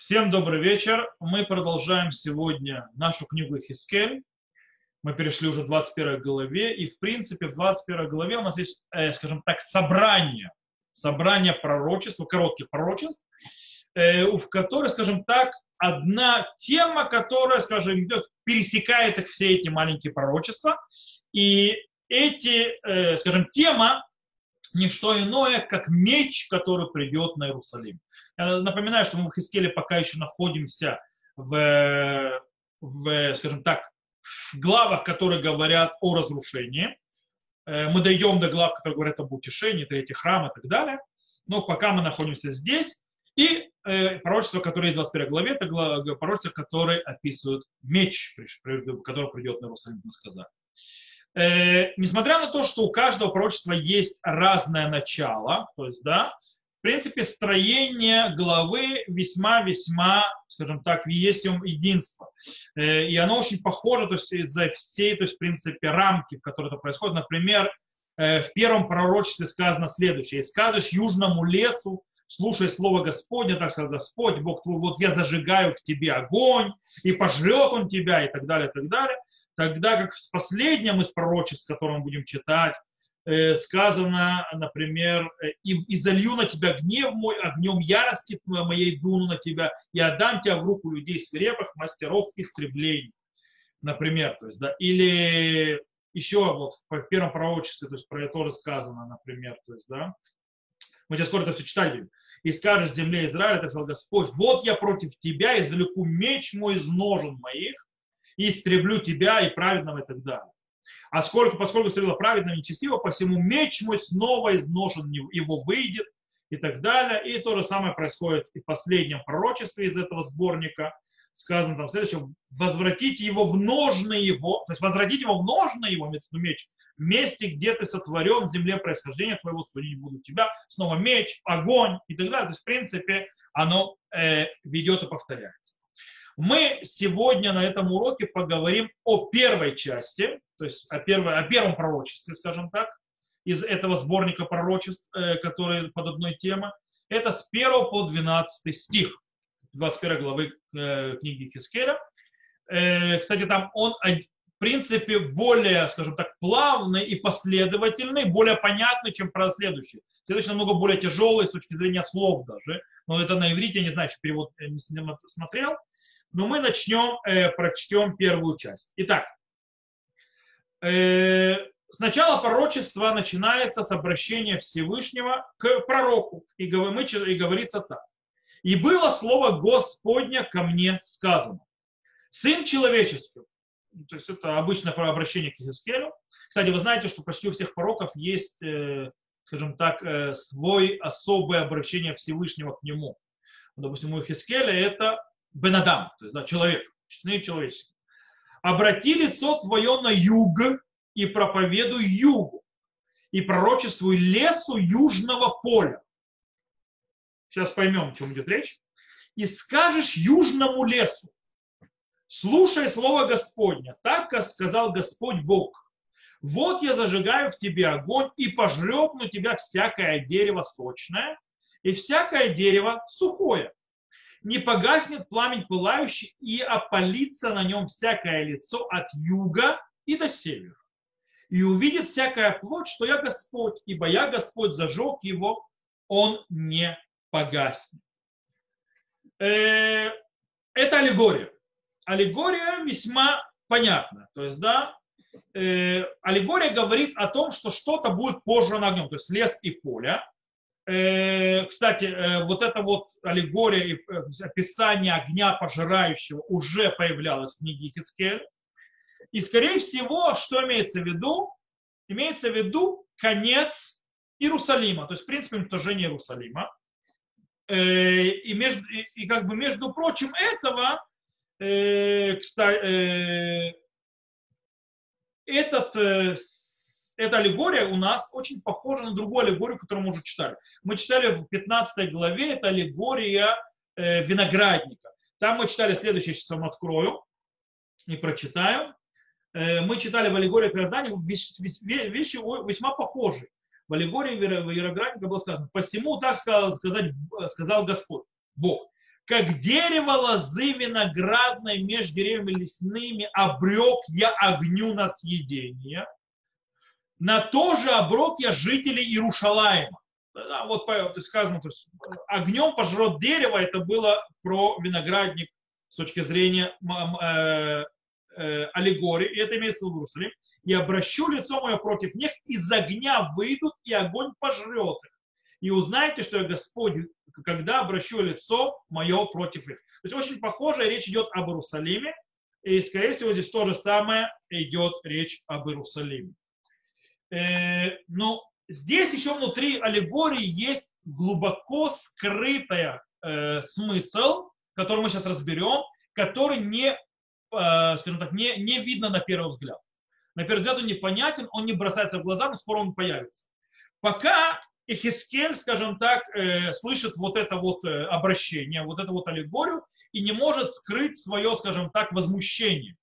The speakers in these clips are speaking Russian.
Всем добрый вечер. Мы продолжаем сегодня нашу книгу Хискель. Мы перешли уже в 21 главе, и в принципе в 21 главе у нас есть, э, скажем так, собрание, собрание пророчеств, коротких пророчеств, э, в которой, скажем так, одна тема, которая, скажем, идет, пересекает их все эти маленькие пророчества, и эти, э, скажем, тема не что иное, как меч, который придет на Иерусалим. Я напоминаю, что мы в Хискеле пока еще находимся в, в, скажем так, главах, которые говорят о разрушении. Э, мы дойдем до глав, которые говорят об утешении, третий храм и так далее. Но пока мы находимся здесь. И э, пророчество, которое есть в 21 главе, это пророчество, которое описывает меч, который придет на Иерусалим, мы сказали. Э, несмотря на то, что у каждого пророчества есть разное начало, то есть, да, в принципе, строение главы весьма-весьма, скажем так, есть единство. Э, и оно очень похоже то есть, из-за всей, то есть, в принципе, рамки, в которой это происходит. Например, э, в первом пророчестве сказано следующее. «И скажешь южному лесу, слушай слово Господня, так сказал Господь, Бог твой, вот я зажигаю в тебе огонь, и пожрет он тебя, и так далее, и так далее. Тогда как в последнем из пророчеств, которое мы будем читать, Э, сказано, например, э, и, и залью на тебя гнев мой, огнем ярости моей дуну на тебя, и отдам тебя в руку людей свирепых, мастеров истреблений, например, то есть, да, или еще вот в первом пророчестве, то есть про это тоже сказано, например, то есть, да, мы сейчас скоро это все читать будем. И скажешь земле Израиля, так сказал Господь, вот я против тебя, извлеку меч мой из ножен моих, истреблю тебя и праведного и так далее. А сколько, поскольку стрела праведно нечестиво, по всему меч мой снова изношен, его выйдет и так далее. И то же самое происходит и в последнем пророчестве из этого сборника. Сказано там следующее, возвратите его в ножны его, то есть возвратите его в ножны его, меч, в месте, где ты сотворен, в земле происхождения твоего, судить буду тебя, снова меч, огонь и так далее. То есть, в принципе, оно э, ведет и повторяется. Мы сегодня на этом уроке поговорим о первой части, то есть о, первой, о первом пророчестве, скажем так, из этого сборника пророчеств, э, которые под одной темой. Это с 1 по 12 стих 21 главы э, книги Хискеля. Э, кстати, там он в принципе более, скажем так, плавный и последовательный, более понятный, чем про следующий. Следующий намного более тяжелый с точки зрения слов даже. Но это на иврите, я не знаю, что перевод не смотрел. Но мы начнем, э, прочтем первую часть. Итак, э, сначала пророчество начинается с обращения Всевышнего к пророку. И, мы, и говорится так. «И было слово Господня ко мне сказано. Сын человеческий». То есть это обычное обращение к Иезекиилю. Кстати, вы знаете, что почти у всех пророков есть, э, скажем так, э, свой особое обращение Всевышнего к нему. Допустим, у Хискеля это Бенадам, то есть да, человек, честные человеческие. Обрати лицо твое на юг и проповедуй югу, и пророчествуй лесу южного поля. Сейчас поймем, о чем идет речь. И скажешь южному лесу, слушай слово Господня, так как сказал Господь Бог. Вот я зажигаю в тебе огонь и пожрет на тебя всякое дерево сочное и всякое дерево сухое не погаснет пламень пылающий, и опалится на нем всякое лицо от юга и до севера. И увидит всякая плоть, что я Господь, ибо я Господь зажег его, он не погаснет. Э, это аллегория. Аллегория весьма понятна. То есть, да, э, аллегория говорит о том, что что-то будет пожрано огнем, то есть лес и поле. Э, кстати, э, вот эта вот аллегория и э, описание огня пожирающего уже появлялось в книге Хискель. И, скорее всего, что имеется в виду? Имеется в виду конец Иерусалима, то есть, в принципе, уничтожение Иерусалима. И, между, и как бы, между прочим, этого, кстати, этот эта аллегория у нас очень похожа на другую аллегорию, которую мы уже читали. Мы читали в 15 главе, это аллегория э, виноградника. Там мы читали следующее, сейчас вам открою и прочитаю. Э, мы читали в аллегории виноградника вещи, весьма похожие. В аллегории виноградника было сказано, посему так сказал, сказать, сказал Господь, Бог, как дерево лозы виноградной между деревьями лесными обрек я огню на съедение, на то же оброк я жителей Иерушалаема. Вот сказано, то есть огнем пожрет дерево, это было про виноградник с точки зрения э, э, аллегории, и это имеется в виду Иерусалим. И обращу лицо мое против них, из огня выйдут, и огонь пожрет их. И узнаете, что я Господь когда обращу лицо мое против их. То есть очень похоже, речь идет об Иерусалиме, и, скорее всего, здесь то же самое идет речь об Иерусалиме. Э, но здесь еще внутри аллегории есть глубоко скрытая э, смысл, который мы сейчас разберем, который не, э, скажем так, не, не видно на первый взгляд. На первый взгляд он непонятен, он не бросается в глаза, но скоро он появится. Пока Эхискель, скажем так, слышит вот это вот обращение, вот эту вот аллегорию и не может скрыть свое, скажем так, возмущение.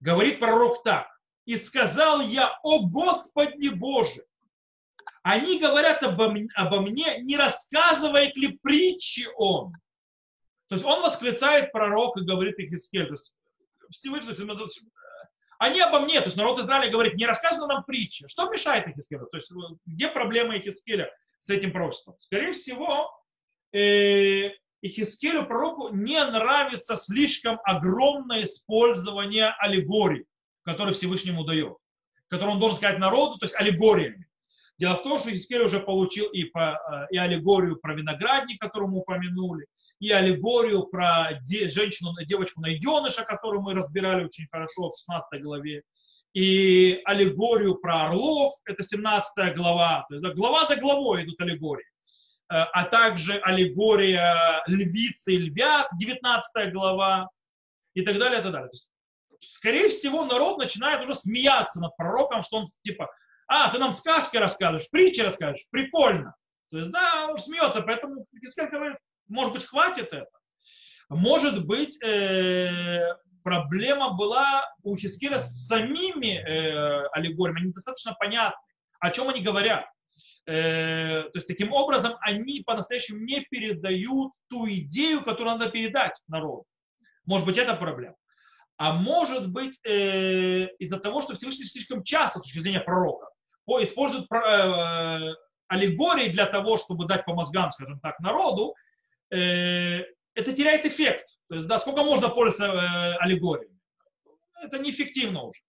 Говорит пророк так. «И сказал я, о Господи Боже, они говорят обо обо мне, не рассказывает ли притчи он?» То есть он восклицает пророк и говорит. То есть Всевышний, они обо мне, то есть народ Израиля говорит, не рассказано нам притчи. Что мешает Ихискелю? То есть где проблема Ихискеля с этим пророчеством? Скорее всего, э, Ихискелю пророку не нравится слишком огромное использование аллегорий, которые Всевышнему дает, которые он должен сказать народу, то есть аллегориями. Дело в том, что Хискель уже получил и, по, э, и аллегорию про виноградник, которую мы упомянули, и аллегорию про де, женщину, девочку найденыша, которую мы разбирали очень хорошо в 16 главе, и аллегорию про орлов, это 17 глава, то есть глава за главой идут аллегории, э, а также аллегория львицы и львят, 19 глава, и так далее, и так далее. То есть, скорее всего, народ начинает уже смеяться над пророком, что он типа, а, ты нам сказки рассказываешь, притчи рассказываешь, прикольно. То есть, да, он смеется, поэтому Хискель может быть, хватит это. Может быть, э, проблема была у Хискеля с самими э, аллегориями, они достаточно понятны, о чем они говорят. Э, то есть, таким образом, они по-настоящему не передают ту идею, которую надо передать народу. Может быть, это проблема. А может быть, э, из-за того, что Всевышний слишком часто, с точки зрения пророка, используют э, аллегории для того, чтобы дать по мозгам, скажем так, народу, э, это теряет эффект. То есть, да, сколько можно пользоваться э, аллегориями? Это неэффективно уже.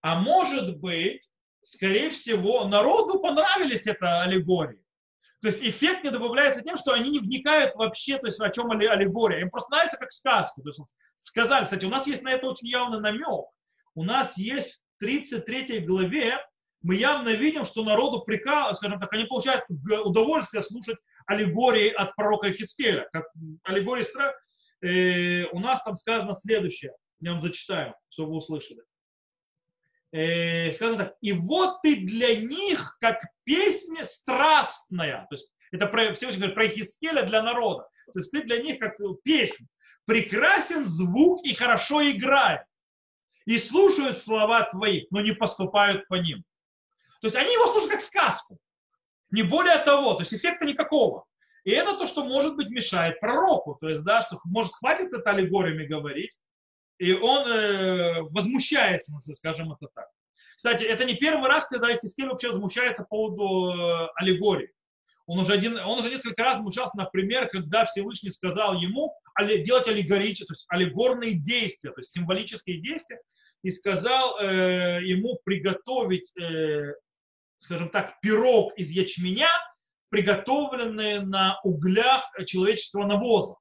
А может быть, скорее всего, народу понравились это аллегории. То есть эффект не добавляется тем, что они не вникают вообще, то есть о чем аллегория. Им просто нравится как сказка. То есть сказали, кстати, у нас есть на это очень явный намек. У нас есть в 33 главе, мы явно видим, что народу прикал, скажем так, они получают удовольствие слушать аллегории от пророка Хискеля. Как аллегории страх, э, у нас там сказано следующее. Я вам зачитаю, чтобы вы услышали. Э, сказано так. И вот ты для них как песня страстная. То есть это про, все говорят про Хискеля для народа. То есть ты для них как песня. Прекрасен звук и хорошо играет. И слушают слова твои, но не поступают по ним. То есть они его слушают как сказку. Не более того, то есть эффекта никакого. И это то, что, может быть, мешает пророку. То есть, да, что, может, хватит это аллегориями говорить, и он э, возмущается, скажем это так. Кстати, это не первый раз, когда Хискель вообще возмущается по поводу э, аллегории. Он уже, один, он уже несколько раз возмущался, например, когда Всевышний сказал ему делать аллегорические, то есть аллегорные действия, то есть символические действия, и сказал э, ему приготовить э, скажем так, пирог из ячменя, приготовленный на углях человеческого навоза,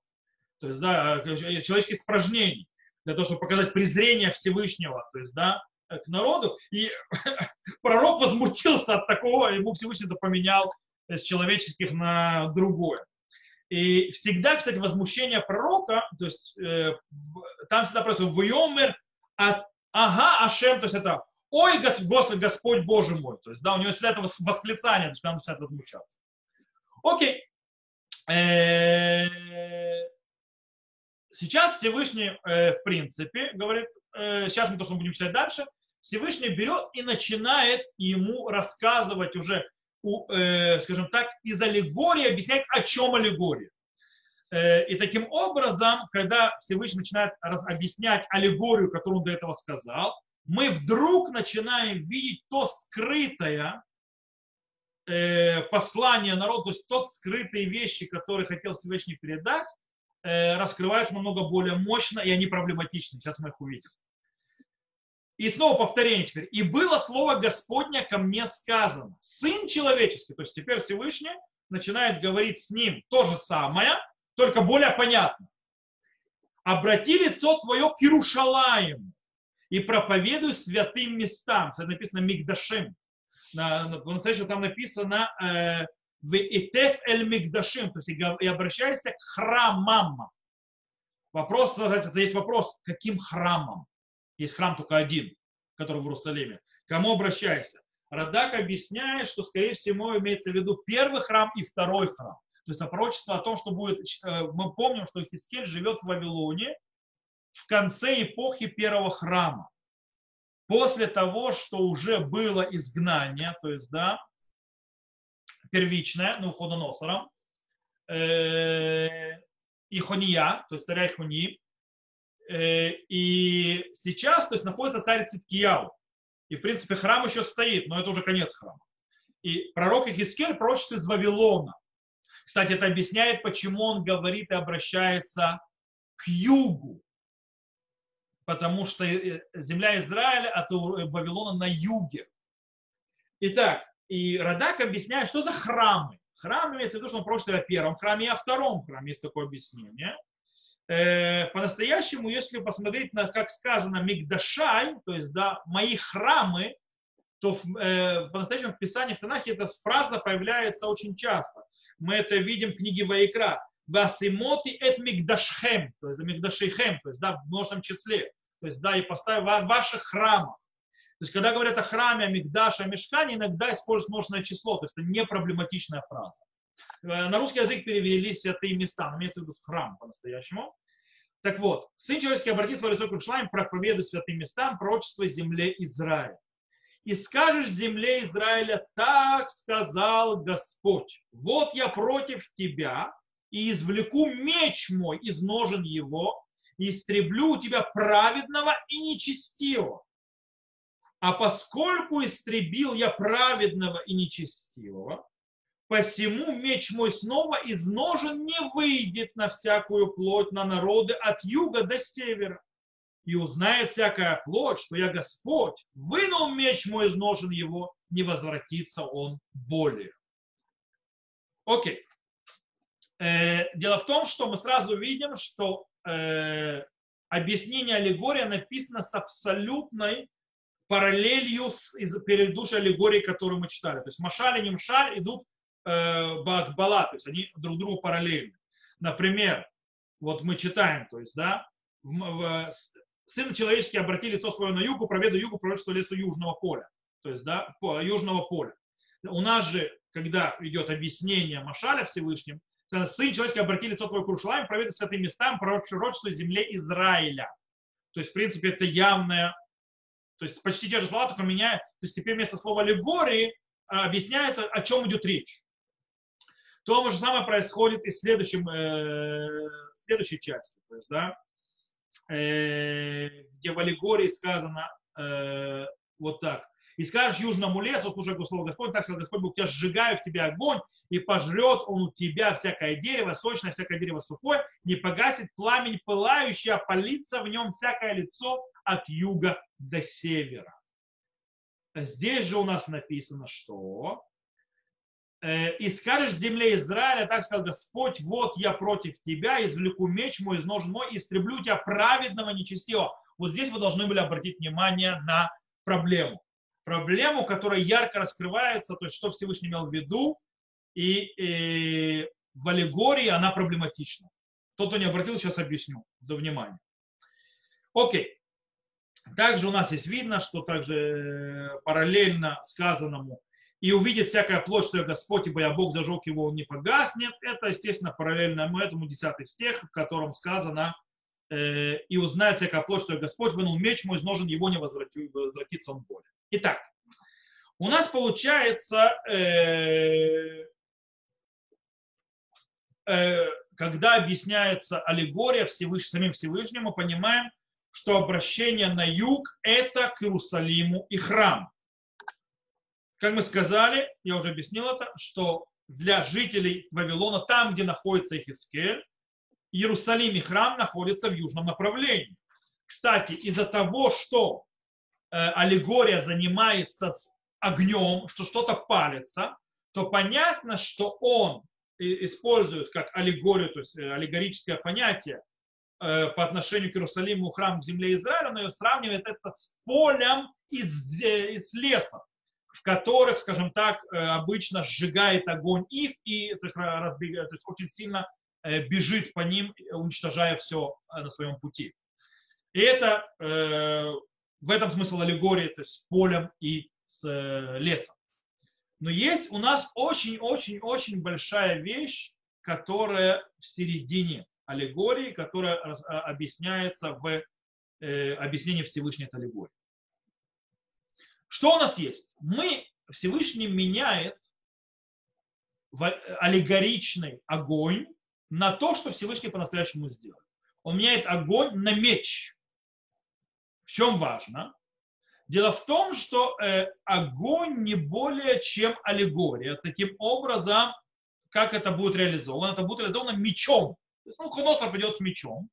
то есть, да, человеческих испражнений, для того, чтобы показать презрение Всевышнего, то есть, да, к народу. И пророк возмутился от такого, ему Всевышний это поменял с человеческих на другое. И всегда, кстати, возмущение пророка, то есть э, там всегда происходит «Войомер ага Ашем», то есть это ой, Господь, Господь Боже мой. То есть, да, у него всегда это восклицание, то есть он начинает возмущаться. Окей. Э, сейчас Всевышний, э, в принципе, говорит, э, сейчас мы то, что мы будем читать дальше, Всевышний берет и начинает ему рассказывать уже, скажем так, из аллегории, объяснять, о чем аллегория. Э, и таким образом, когда Всевышний начинает объяснять аллегорию, которую он до этого сказал, мы вдруг начинаем видеть то скрытое э, послание народу, то есть тот скрытые вещи, которые хотел Всевышний передать, э, раскрываются намного более мощно, и они проблематичны. Сейчас мы их увидим. И снова повторение теперь. И было слово Господня ко мне сказано. Сын человеческий, то есть теперь Всевышний начинает говорить с ним то же самое, только более понятно. Обрати лицо твое к Иерушалаему и проповедуй святым местам. Это написано Мигдашим. По-настоящему там написано э, в Итеф эль Мигдашим, то есть и обращайся к храмам. Вопрос, есть вопрос, каким храмом? Есть храм только один, который в Иерусалиме. Кому обращайся? Радак объясняет, что, скорее всего, имеется в виду первый храм и второй храм. То есть это пророчество о том, что будет... Э, мы помним, что Хискель живет в Вавилоне в конце эпохи первого храма. После того, что уже было изгнание, то есть, да, первичное, ну, ходоносором, э, и то есть царя Ихони, э, и сейчас, то есть, находится царь Циткияу. И, в принципе, храм еще стоит, но это уже конец храма. И пророк Ихискель прочит из Вавилона. Кстати, это объясняет, почему он говорит и обращается к югу. Потому что э, земля Израиля от Вавилона на юге. Итак, и Радак объясняет, что за храмы. Храм имеется в виду, что он прочит о первом храме и о втором храме. Есть такое объяснение. Э, по-настоящему, если посмотреть на, как сказано, Мигдашай, то есть, да, мои храмы, то э, по-настоящему в Писании, в Танахе эта фраза появляется очень часто. Мы это видим в книге Ваикра. Васимоти эт мигдашхем, то есть мигдашейхем, то есть да, в множественном числе. То есть да, и поставь в ваших храмах. То есть, когда говорят о храме, о Мигдаше, о Мешкане, иногда используют множественное число. То есть, это не проблематичная фраза. Э, на русский язык перевели святые места, имеется в виду храм по-настоящему. Так вот, сын человеческий обратится в лицо к Иерушалаем, проповедуй святым местам, пророчество земле Израиля. И скажешь земле Израиля, так сказал Господь, вот я против тебя, и извлеку меч мой из ножен его, и истреблю у тебя праведного и нечестивого. А поскольку истребил я праведного и нечестивого, посему меч мой снова из ножен не выйдет на всякую плоть, на народы от юга до севера. И узнает всякая плоть, что я Господь, вынул меч мой из ножен его, не возвратится он более. Окей. Э, дело в том, что мы сразу видим, что э, объяснение аллегория написано с абсолютной параллелью с предыдущей аллегорией, которую мы читали. То есть Машаль и Нимшаль идут Бакбала, то есть они друг другу параллельны. Например, вот мы читаем, то есть, да, в, в, сын человеческий обрати лицо свое на югу, проведу югу, пророчество лесу южного поля, то есть, да, по, южного поля. У нас же, когда идет объяснение Машаля Всевышним, сын человеческий обрати лицо твое к Рушалаем, проведу святым местам, пророчество земле Израиля. То есть, в принципе, это явное, то есть почти те же слова, только меняя, то есть теперь вместо слова аллегории а, объясняется, о чем идет речь. То же самое происходит и в следующем, э, следующей части. То есть, да, э, где в аллегории сказано э, вот так. И скажешь южному лесу, слушай слово Господь, так сказал Господь Бог, тебя сжигаю в тебя огонь, и пожрет он у тебя всякое дерево, сочное, всякое дерево сухое, не погасит пламень пылающий, а палится в нем всякое лицо от юга до севера. Здесь же у нас написано, что и скажешь земле Израиля, так сказал Господь, вот я против тебя, извлеку меч мой из ножен мой, истреблю тебя праведного нечестивого. Вот здесь вы должны были обратить внимание на проблему. Проблему, которая ярко раскрывается, то есть что Всевышний имел в виду, и, и в аллегории она проблематична. Тот, кто не обратил, сейчас объясню. До внимания. Окей. Также у нас есть видно, что также э, параллельно сказанному и увидит всякая плоть, что я Господь, ибо я Бог зажег его, он не погаснет. Это, естественно, параллельно этому 10 стих, в котором сказано, э, и узнает всякая плоть, что Господь, вынул меч мой из ножен, его не возвратится он более. Итак, у нас получается, э, э, когда объясняется аллегория Всевыш... самим Всевышним, мы понимаем, что обращение на юг – это к Иерусалиму и храм. Как мы сказали, я уже объяснил это, что для жителей Вавилона, там, где находится Ихискель, Иерусалим и храм находятся в южном направлении. Кстати, из-за того, что э, аллегория занимается с огнем, что что-то палится, то понятно, что он использует как аллегорию, то есть э, аллегорическое понятие э, по отношению к Иерусалиму, храму, земле Израиля, но сравнивает это с полем из, из леса, в которых, скажем так, обычно сжигает огонь их и то есть, разбегает, то есть очень сильно бежит по ним, уничтожая все на своем пути. И это э, в этом смысл аллегории, то есть с полем и с э, лесом. Но есть у нас очень-очень-очень большая вещь, которая в середине аллегории, которая а, объясняется в э, объяснении Всевышней аллегории. Что у нас есть? Мы, Всевышний меняет аллегоричный огонь на то, что Всевышний по-настоящему сделал. Он меняет огонь на меч. В чем важно? Дело в том, что э, огонь не более чем аллегория. Таким образом, как это будет реализовано? Это будет реализовано мечом. То есть, ну, Хоносор придет с мечом.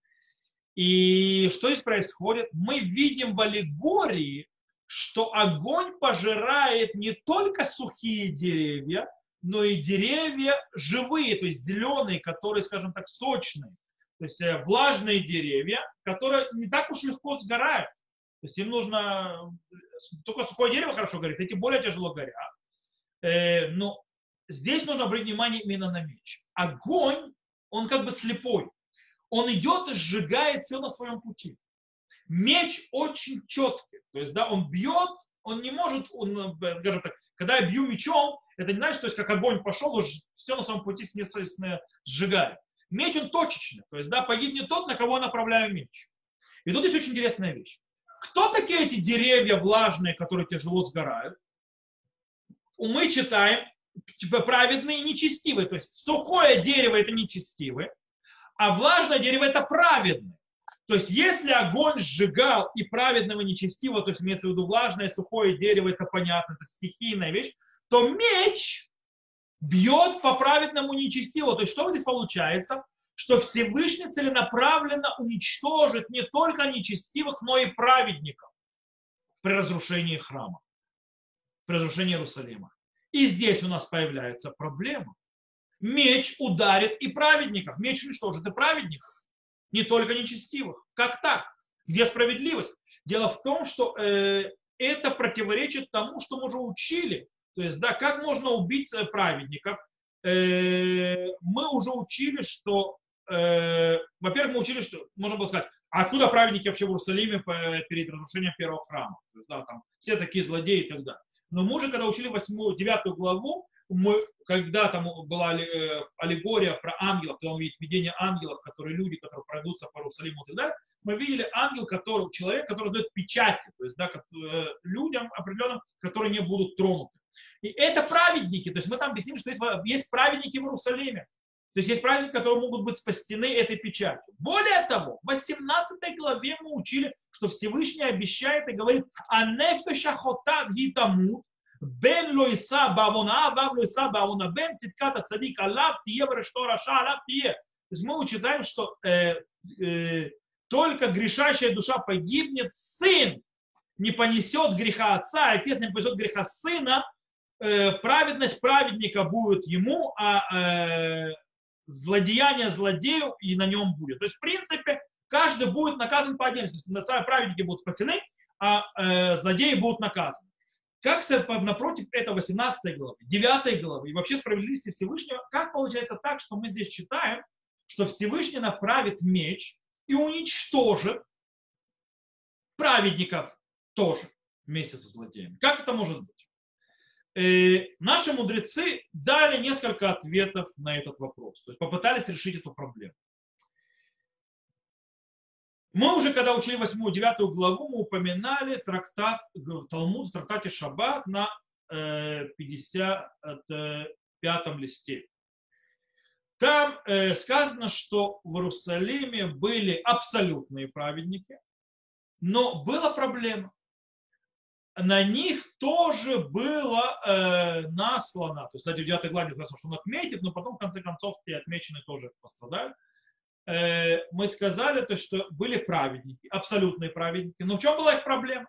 И что здесь происходит? Мы видим в аллегории, что огонь пожирает не только сухие деревья, но и деревья живые, то есть зеленые, которые, скажем так, сочные. То есть э, влажные деревья, которые не так уж легко сгорают. То есть им нужно, только сухое дерево хорошо горит, эти более тяжело горят. Э, но здесь нужно обратить внимание именно на меч. Огонь, он как бы слепой. Он идет и сжигает все на своем пути. Меч очень четкий. То есть, да, он бьет, он не может, он, скажем так, когда я бью мечом, это не значит, то есть, как огонь пошел, все на своем пути сжигает. Меч он точечный. То есть, да, погибнет тот, на кого я направляю меч. И тут есть очень интересная вещь. Кто такие эти деревья влажные, которые тяжело сгорают? Мы читаем типа, праведные и нечестивые. То есть сухое дерево это нечестивое, а влажное дерево это праведное. То есть если огонь сжигал и праведного нечестивого, то есть имеется в виду влажное, сухое дерево, это понятно, это стихийная вещь, то меч бьет по праведному нечестивому. То есть что здесь получается? что Всевышний целенаправленно уничтожит не только нечестивых, но и праведников при разрушении храма, при разрушении Иерусалима. И здесь у нас появляется проблема. Меч ударит и праведников. Меч уничтожит и праведников. Не только нечестивых. Как так? Где справедливость? Дело в том, что э, это противоречит тому, что мы уже учили. То есть, да, как можно убить э, праведников? Э, мы уже учили, что э, во-первых, мы учили, что можно было сказать, а откуда праведники вообще в Иерусалиме перед разрушением первого храма? То есть, да, там, все такие злодеи и так далее. Но мы уже, когда учили 8, 9 главу, когда там была э, аллегория про ангелов, когда он видит видение ангелов, которые люди, которые пройдутся по Иерусалиму и мы видели ангел, который, человек, который дает печати, то есть да, э, людям определенным, которые не будут тронуты. И это праведники, то есть мы там объяснили, что есть, есть праведники в Иерусалиме. То есть есть праздники, которые могут быть спастены этой печатью. Более того, в 18 главе мы учили, что Всевышний обещает и говорит, а нефеша хотат гитамут, бен лойса бавона, бав лойса бавона, бен цитката цадик алав тие, врешто раша алав тие. То есть мы учитаем, что э, э, только грешащая душа погибнет, сын не понесет греха отца, а отец не понесет греха сына, э, праведность праведника будет ему, а э, злодеяние злодею и на нем будет. То есть, в принципе, каждый будет наказан по отдельности. Праведники будут спасены, а э, злодеи будут наказаны. Как напротив это 18 главы, 9 главы и вообще справедливости Всевышнего, как получается так, что мы здесь читаем, что Всевышний направит меч и уничтожит праведников тоже вместе со злодеями. Как это может быть? Э, наши мудрецы дали несколько ответов на этот вопрос, то есть попытались решить эту проблему. Мы уже, когда учили 8-9 главу, мы упоминали трактат, Талмуд в трактате Шаббат на 55 э, листе. Там э, сказано, что в Иерусалиме были абсолютные праведники, но была проблема. На них тоже было э, наслано, то есть, кстати, в 9 главе сказано, что он отметит, но потом, в конце концов, те отмеченные тоже пострадали. Э, мы сказали, то, что были праведники, абсолютные праведники. Но в чем была их проблема?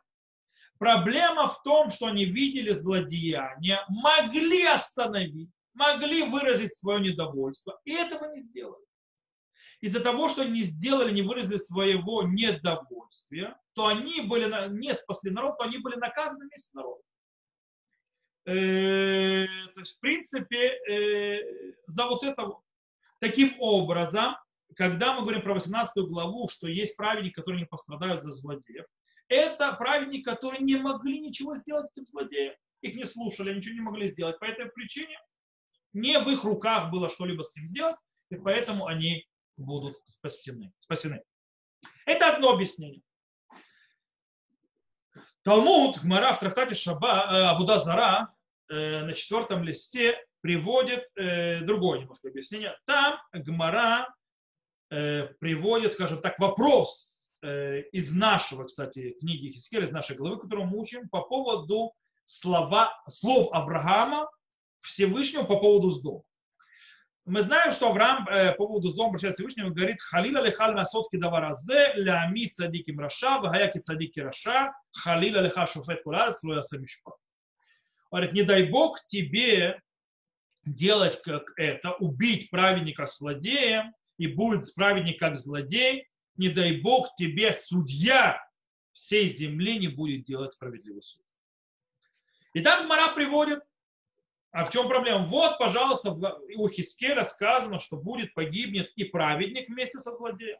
Проблема в том, что они видели злодеяния, могли остановить, могли выразить свое недовольство, и этого не сделали. Из-за того, что они сделали, не выразили своего недовольствия, то они были не спасли народ, то они были наказаны вместе с народом. Э, то есть, в принципе, э, за вот это вот. Таким образом, когда мы говорим про 18 главу, что есть праведники, которые не пострадают за злодеев, это праведники, которые не могли ничего сделать этим злодеям. Их не слушали, ничего не могли сделать. По этой причине не в их руках было что-либо с ним сделать, и поэтому они будут спасены. спасены. Это одно объяснение. Талмуд, Гмара в трактате Шаба, э, Авуда Зара э, на четвертом листе приводит э, другое немножко объяснение. Там Гмара приводит, скажем так, вопрос Э, из нашего, кстати, книги Хискеля, из нашей главы, которую мы учим, по поводу слова, слов Авраама Всевышнего по поводу Сдома. Мы знаем, что Авраам э, по поводу Сдома обращается Всевышнему и говорит, халила лихаль насотки даваразе, лями цадики раша, вагаяки цадики раша, халила лиха шуфет куларец, лоя самишпат. Говорит, не дай Бог тебе делать как это, убить праведника злодеем, и будет праведник как злодей, не дай Бог тебе судья всей земли не будет делать справедливый суд. И так Мара приводит, а в чем проблема? Вот, пожалуйста, у Хискеля сказано, что будет погибнет и праведник вместе со злодеем.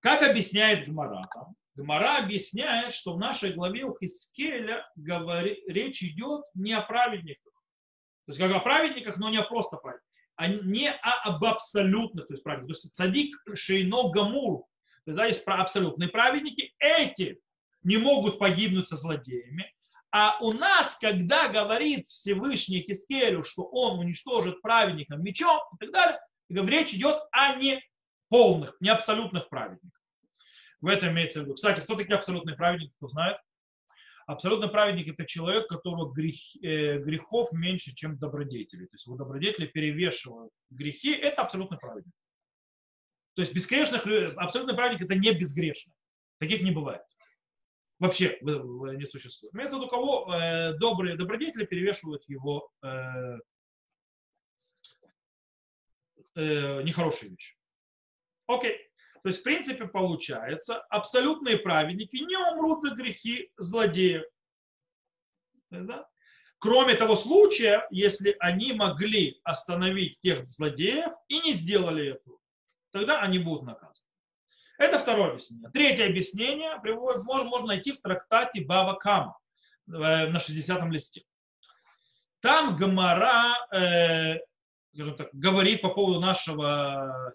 Как объясняет Гмара? Гмара объясняет, что в нашей главе у Хискеля говори, речь идет не о праведниках. То есть как о праведниках, но не о просто праведниках а не об абсолютных, то есть праведниках. То есть цадик шейно гамур, да, есть абсолютные праведники, эти не могут погибнуть со злодеями. А у нас, когда говорит Всевышний Хискелю, что он уничтожит праведникам мечом и так далее, речь идет о не полных, не абсолютных праведниках. В этом имеется в виду. Кстати, кто такие абсолютные праведники, кто знает? Абсолютно праведник – это человек, которого грех, э, грехов меньше, чем добродетелей. То есть его добродетели перевешивают грехи – это абсолютно праведник. То есть безгрешных, абсолютно праведник – это не безгрешный. Таких не бывает. Вообще не существует. Имеется в виду, кого э, добрые добродетели перевешивают его э, э, нехорошие вещи. Окей. То есть, в принципе, получается, абсолютные праведники не умрут за грехи злодеев. Да? Кроме того случая, если они могли остановить тех злодеев и не сделали этого, тогда они будут наказаны. Это второе объяснение. Третье объяснение можно, можно найти в трактате Бава Кама э, на 60-м листе. Там Гамара э, скажем так, говорит по поводу нашего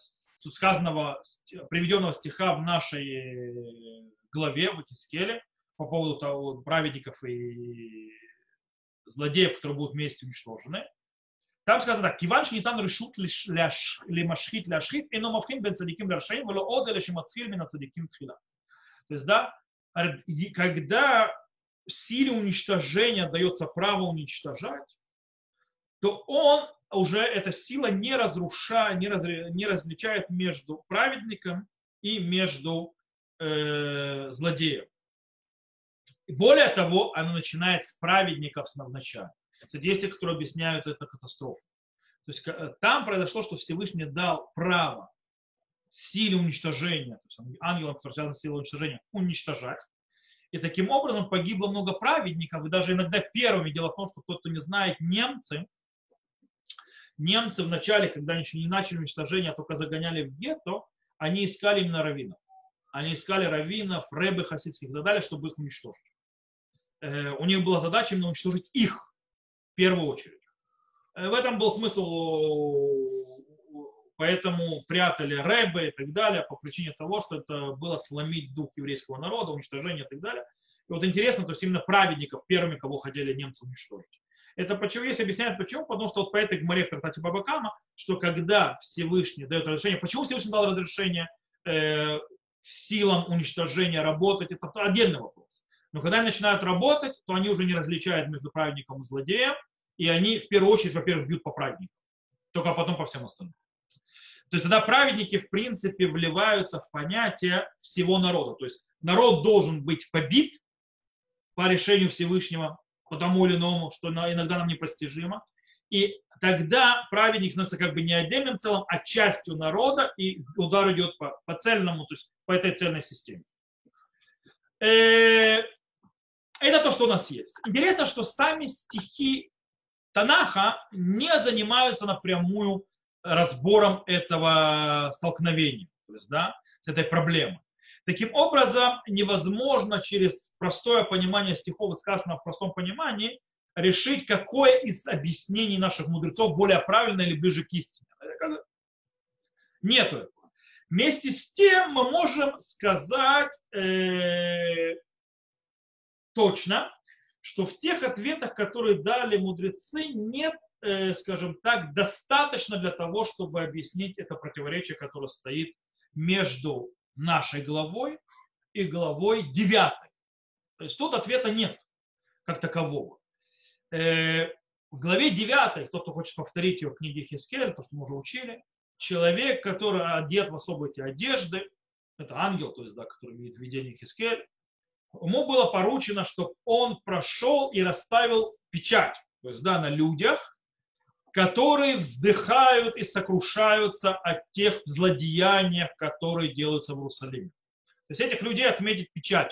сказанного, приведенного стиха в нашей главе в Хискеле по поводу того, праведников и злодеев, которые будут вместе уничтожены. Там сказано так, киван шнитан решут лимашхит ляшхит, и мавхин бен цадиким ляршаим, вело ода лешиматфир мина цадиким тхила. То есть, да, когда в силе уничтожения дается право уничтожать, то он уже эта сила не разрушает, не, разри, не различает между праведником и между э, злодеем. Более того, она начинает с праведников с начала. Есть те, которые объясняют это катастрофу. То есть э, там произошло, что Всевышний дал право силе уничтожения, то есть ангелам, которые связаны с силой уничтожения, уничтожать. И таким образом погибло много праведников, и даже иногда первыми, дело в том, что кто-то не знает, немцы, немцы в начале, когда они еще не начали уничтожение, а только загоняли в гетто, они искали именно раввинов. Они искали раввинов, рэбы хасидских и так далее, чтобы их уничтожить. Э, у них была задача именно уничтожить их в первую очередь. Э, в этом был смысл, поэтому прятали рэбы и так далее, по причине того, что это было сломить дух еврейского народа, уничтожение и так далее. И вот интересно, то есть именно праведников первыми, кого хотели немцы уничтожить. Это почему, есть объясняют почему, потому что вот по этой гморе в трактате Бабакама, что когда Всевышний дает разрешение, почему Всевышний дал разрешение э, силам уничтожения работать, это отдельный вопрос. Но когда они начинают работать, то они уже не различают между праведником и злодеем, и они в первую очередь, во-первых, бьют по праведникам, только потом по всем остальным. То есть тогда праведники, в принципе, вливаются в понятие всего народа. То есть народ должен быть побит по решению Всевышнего, по тому или иному, что иногда нам непостижимо. И тогда праведник становится как бы не отдельным целым, а частью народа, и удар идет по, по цельному, то есть по этой цельной системе. Э, это то, что у нас есть. Интересно, что сами стихи Танаха не занимаются напрямую разбором этого столкновения, то есть, да, с этой проблемой. Таким образом, невозможно через простое понимание стихов, сказанного в простом понимании, решить, какое из объяснений наших мудрецов более правильное или ближе к истине. Нету этого. Вместе с тем мы можем сказать э, точно, что в тех ответах, которые дали мудрецы, нет, э, скажем так, достаточно для того, чтобы объяснить это противоречие, которое стоит между нашей главой и главой девятой. То есть тут ответа нет как такового. Э, в главе 9, кто-то хочет повторить ее в книге Хискель, то, что мы уже учили, человек, который одет в особые эти одежды, это ангел, то есть, да, который видит видение Хискель, ему было поручено, чтобы он прошел и расставил печать, то есть, да, на людях, которые вздыхают и сокрушаются от тех злодеяний, которые делаются в Иерусалиме. То есть этих людей отметить печать.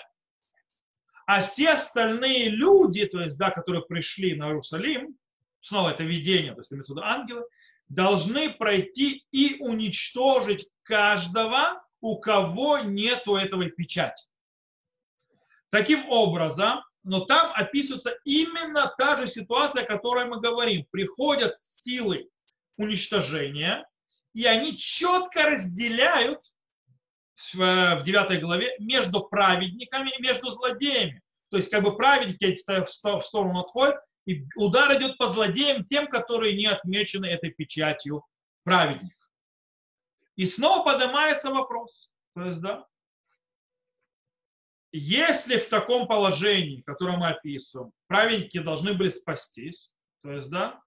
А все остальные люди, то есть, да, которые пришли на Иерусалим, снова это видение, то есть имеется в виду ангелы, должны пройти и уничтожить каждого, у кого нету этого печати. Таким образом, но там описывается именно та же ситуация, о которой мы говорим. Приходят силы уничтожения, и они четко разделяют в, в 9 главе между праведниками и между злодеями. То есть как бы праведники в сторону отходят, и удар идет по злодеям, тем, которые не отмечены этой печатью праведников. И снова поднимается вопрос. То есть, да, если в таком положении, которое мы описываем, праведники должны были спастись, то есть, да,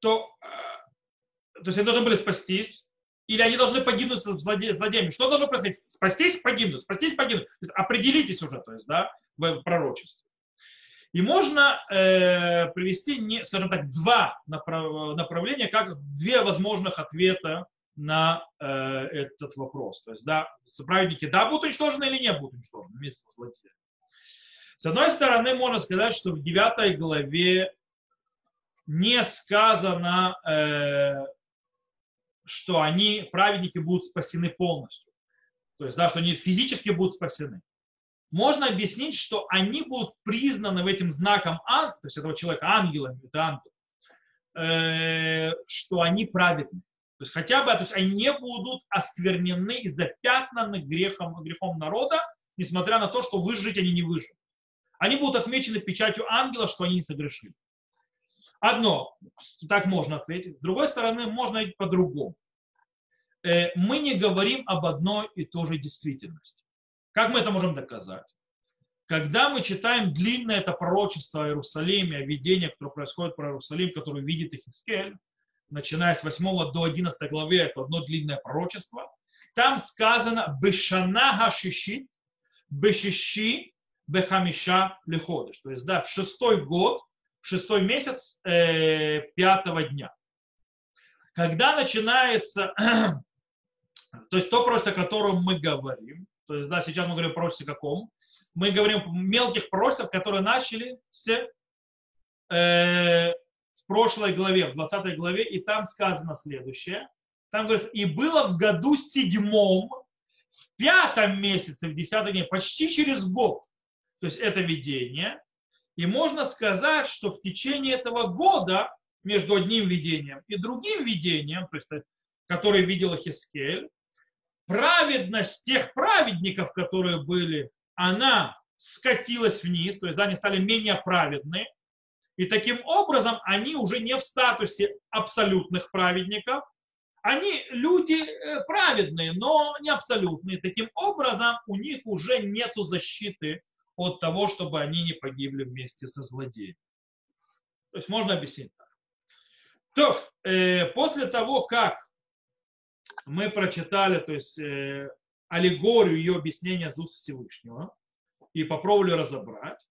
то, э, то есть они должны были спастись, или они должны погибнуть с злодеями. Что должно происходить? Спастись, погибнуть, спастись, погибнуть. определитесь уже, то есть, да, в пророчестве. И можно э, привести, не, скажем так, два направ, направления, как две возможных ответа на э, этот вопрос. То есть, да, праведники, да, будут уничтожены или не будут уничтожены вместе с злодеями. С одной стороны, можно сказать, что в 9 главе не сказано, э, что они, праведники, будут спасены полностью. То есть, да, что они физически будут спасены можно объяснить, что они будут признаны в этим знаком, то есть этого человека ангелами, это ангел, э, что они праведны. То есть хотя бы, то есть они не будут осквернены и запятнаны грехом, грехом народа, несмотря на то, что выжить они не выживут. Они будут отмечены печатью ангела, что они не согрешили. Одно, так можно ответить. С другой стороны, можно и по-другому. Э, мы не говорим об одной и той же действительности. Как мы это можем доказать? Когда мы читаем длинное это пророчество о Иерусалиме, о видении, которое происходит про Иерусалим, который видит Ихискель, начиная с 8 до 11 главы, это одно длинное пророчество, там сказано «Бешана хашиши, бешиши, бехамиша леходыш». То есть, да, в шестой год, шестой месяц э, пятого дня. Когда начинается, то есть то просто, о котором мы говорим, то есть, да, сейчас мы говорим о пророчестве каком. Мы говорим о мелких пророчествах, которые начали с э, прошлой главе, в 20 главе, и там сказано следующее. Там говорится, и было в году седьмом, в пятом месяце, в десятый день, почти через год. То есть это видение. И можно сказать, что в течение этого года между одним видением и другим видением, то есть, который видел Хискель, праведность тех праведников, которые были, она скатилась вниз, то есть да, они стали менее праведны, И таким образом они уже не в статусе абсолютных праведников, они люди э, праведные, но не абсолютные. Таким образом, у них уже нет защиты от того, чтобы они не погибли вместе со злодеем. То есть можно объяснить так. То, э, после того, как мы прочитали то есть, э, аллегорию ее объяснения из уст Всевышнего и попробовали разобрать,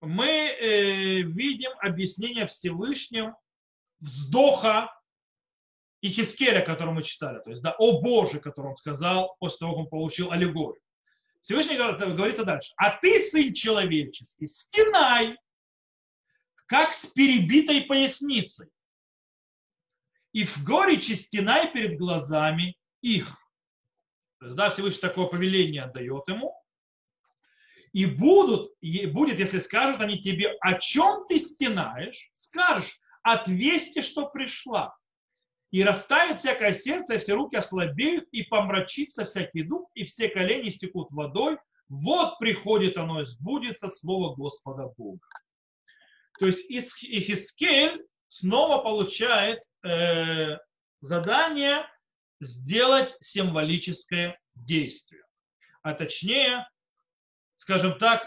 мы э, видим объяснение Всевышним вздоха и Хискеля, который мы читали, то есть, да, о Боже, который он сказал после того, как он получил аллегорию. Всевышний говорится дальше. А ты, сын человеческий, стенай, как с перебитой поясницей, и в горечи стенай перед глазами их. То есть, да, Всевышний такое повеление отдает ему. И будут, будет, если скажут они тебе, о чем ты стенаешь, скажешь, от вести, что пришла и растает всякое сердце, и все руки ослабеют, и помрачится всякий дух, и все колени стекут водой. Вот приходит оно и сбудется слово Господа Бога. То есть Ихискель снова получает э, задание сделать символическое действие. А точнее, скажем так,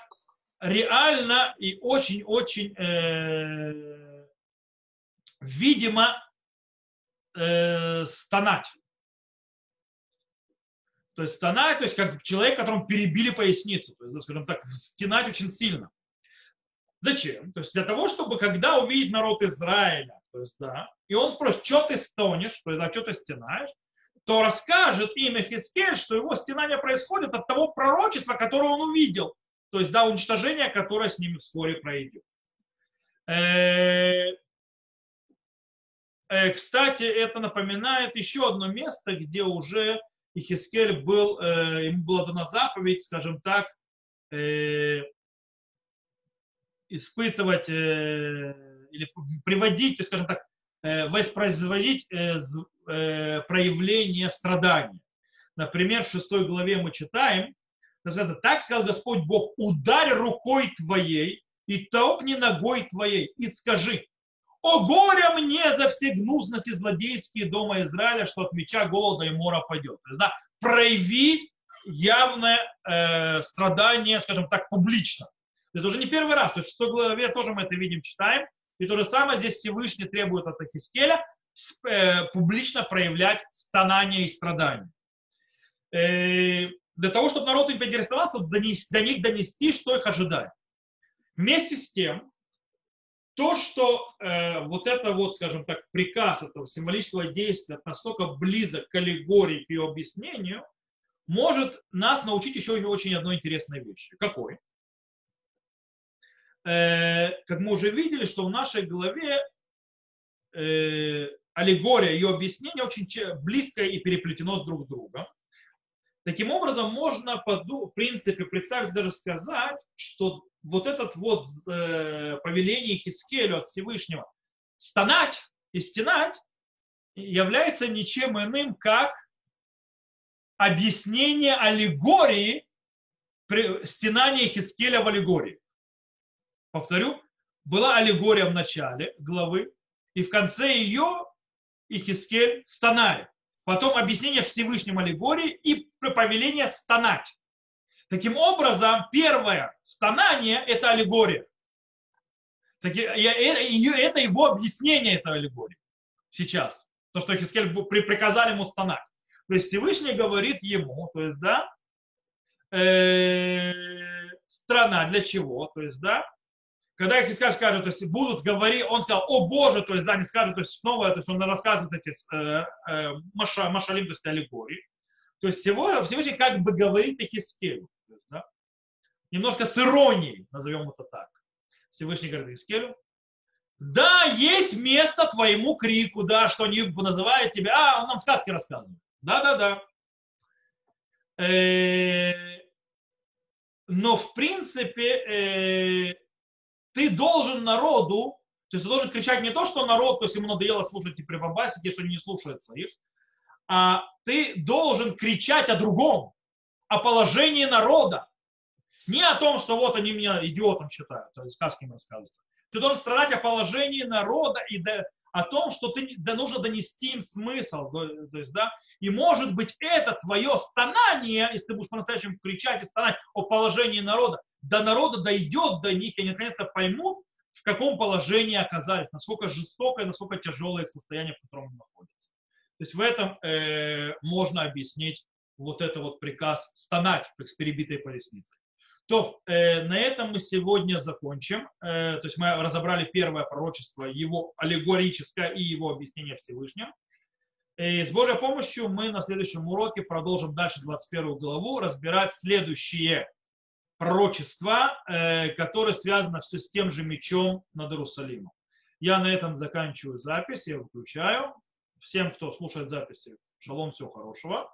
реально и очень-очень э, видимо э, стонать. То есть стонать, то есть как человек, которому перебили поясницу, то есть, скажем так, стенать очень сильно. Зачем? То есть для того, чтобы когда увидит народ Израиля, то есть, да, и он спросит, что ты стонешь, то есть, а что ты стенаешь, то расскажет имя Хискель, что его стенание происходит от того пророчества, которое он увидел. То есть, да, уничтожение, которое с ними вскоре пройдет. Э, Э, кстати, это напоминает еще одно место, где уже Ихискель был, э, ему была дана заповедь, скажем так, испытывать или приводить, скажем так, воспроизводить проявление страдания. Например, в шестой главе мы читаем, так сказал Господь Бог, ударь рукой твоей и толкни ногой твоей и скажи, о горе мне за все гнусности злодейские дома Израиля, что от меча, голода и мора пойдет. То есть, да, прояви явное э, страдание, скажем так, публично. Это уже не первый раз. То есть в 6 главе тоже мы это видим, читаем. И то же самое здесь Всевышний требует от Ахискеля э, публично проявлять стонание и страдания. Э, для того, чтобы народ им поинтересовался, до них донести, что их ожидает. Вместе с тем, то, что э, вот это вот, скажем так, приказ этого символического действия настолько близок к аллегории, ее объяснению, может нас научить еще очень одной интересной вещи. Какой? Э, как мы уже видели, что в нашей голове э, аллегория, ее объяснение очень близко и переплетено с друг другом. Таким образом, можно, в принципе, представить, даже сказать, что вот этот вот э, повеление Хискелю от Всевышнего стонать и стенать является ничем иным, как объяснение аллегории стенания Хискеля в аллегории. Повторю, была аллегория в начале главы, и в конце ее Ихискель стонает. Потом объяснение Всевышним аллегории и повеление стонать. Таким образом, первое стонание – это аллегория. Э, это его объяснение этой аллегории сейчас. То, что Хискель приказали ему стонать. То есть Всевышний говорит ему, то есть, да, э, страна для чего, то есть, да, когда их скажут, скажут, то есть будут говорить, он сказал, о Боже, то есть, да, не скажут, то есть снова, то есть он рассказывает эти э, э, маша, машалим, то есть аллегории. То есть всего, Всевышний как бы говорит их Хискелю да? Немножко с иронией, назовем это так. Всевышний говорит Искелю, да, есть место твоему крику, да, что они называют тебя, а, он нам сказки рассказывает. Да-да-да. Э, но в принципе э, ты должен народу, то есть ты должен кричать не то, что народ, то есть ему надоело слушать и прибабасить, если они не слушаются их, а ты должен кричать о другом о положении народа. Не о том, что вот они меня идиотом считают, то есть сказки им рассказываются. ты должен страдать о положении народа и о том, что ты, да, нужно донести им смысл. То есть, да, и может быть это твое стонание, если ты будешь по-настоящему кричать и стонать о положении народа, до народа дойдет до них, и они наконец-то поймут, в каком положении оказались, насколько жестокое, насколько тяжелое состояние, в котором они находятся. То есть в этом э, можно объяснить вот это вот приказ стонать с перебитой поясницей. То э, на этом мы сегодня закончим. Э, то есть мы разобрали первое пророчество, его аллегорическое и его объяснение Всевышним. И с Божьей помощью мы на следующем уроке продолжим дальше 21 главу разбирать следующие пророчества, э, которые связаны все с тем же мечом над Иерусалимом. Я на этом заканчиваю запись, я выключаю. Всем, кто слушает записи, шалом, всего хорошего.